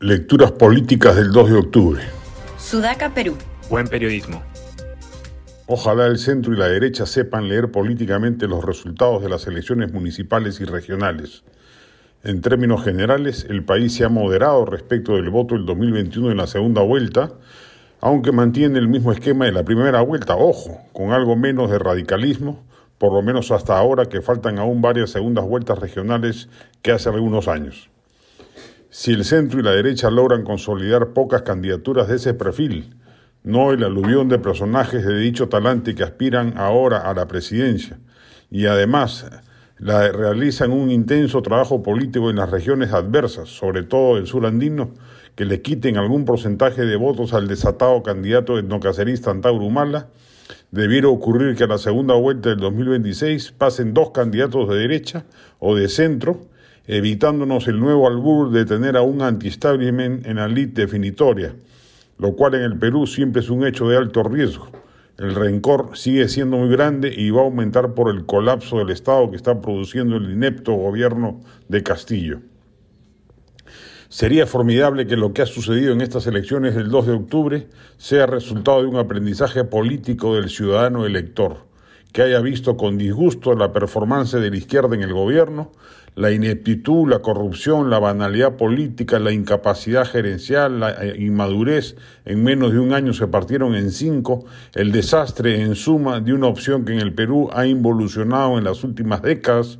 Lecturas políticas del 2 de octubre. Sudaca, Perú. Buen periodismo. Ojalá el centro y la derecha sepan leer políticamente los resultados de las elecciones municipales y regionales. En términos generales, el país se ha moderado respecto del voto del 2021 en la segunda vuelta, aunque mantiene el mismo esquema de la primera vuelta, ojo, con algo menos de radicalismo, por lo menos hasta ahora que faltan aún varias segundas vueltas regionales que hace algunos años. Si el centro y la derecha logran consolidar pocas candidaturas de ese perfil, no el aluvión de personajes de dicho talante que aspiran ahora a la presidencia, y además la realizan un intenso trabajo político en las regiones adversas, sobre todo el sur andino, que le quiten algún porcentaje de votos al desatado candidato etnocacerista Antauro Humala, debiera ocurrir que a la segunda vuelta del 2026 pasen dos candidatos de derecha o de centro, evitándonos el nuevo albur de tener a un anti-establishment en la lid definitoria, lo cual en el Perú siempre es un hecho de alto riesgo. El rencor sigue siendo muy grande y va a aumentar por el colapso del Estado que está produciendo el inepto gobierno de Castillo. Sería formidable que lo que ha sucedido en estas elecciones del 2 de octubre sea resultado de un aprendizaje político del ciudadano elector, que haya visto con disgusto la performance de la izquierda en el gobierno, la ineptitud, la corrupción, la banalidad política, la incapacidad gerencial, la inmadurez, en menos de un año se partieron en cinco, el desastre en suma de una opción que en el Perú ha involucionado en las últimas décadas,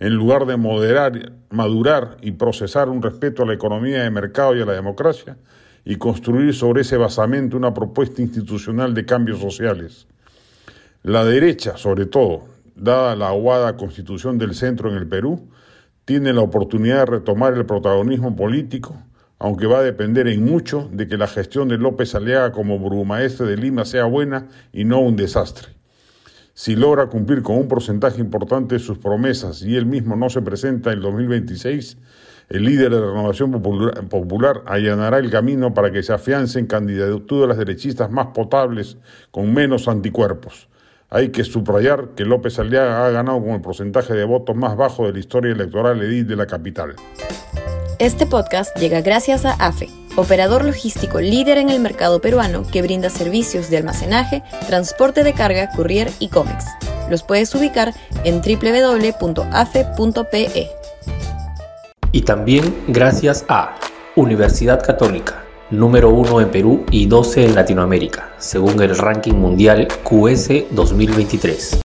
en lugar de moderar, madurar y procesar un respeto a la economía de mercado y a la democracia, y construir sobre ese basamento una propuesta institucional de cambios sociales. La derecha, sobre todo, dada la aguada constitución del centro en el Perú, tiene la oportunidad de retomar el protagonismo político, aunque va a depender en mucho de que la gestión de López Aliaga como burgomaestre de Lima sea buena y no un desastre. Si logra cumplir con un porcentaje importante de sus promesas y él mismo no se presenta en 2026, el líder de la Renovación Popular allanará el camino para que se afiancen candidaturas derechistas más potables con menos anticuerpos. Hay que subrayar que López Aliaga ha ganado con el porcentaje de votos más bajo de la historia electoral edil de la capital. Este podcast llega gracias a AFE, operador logístico líder en el mercado peruano que brinda servicios de almacenaje, transporte de carga, courier y cómics. Los puedes ubicar en www.afe.pe. Y también gracias a Universidad Católica número 1 en Perú y 12 en Latinoamérica, según el ranking mundial QS 2023.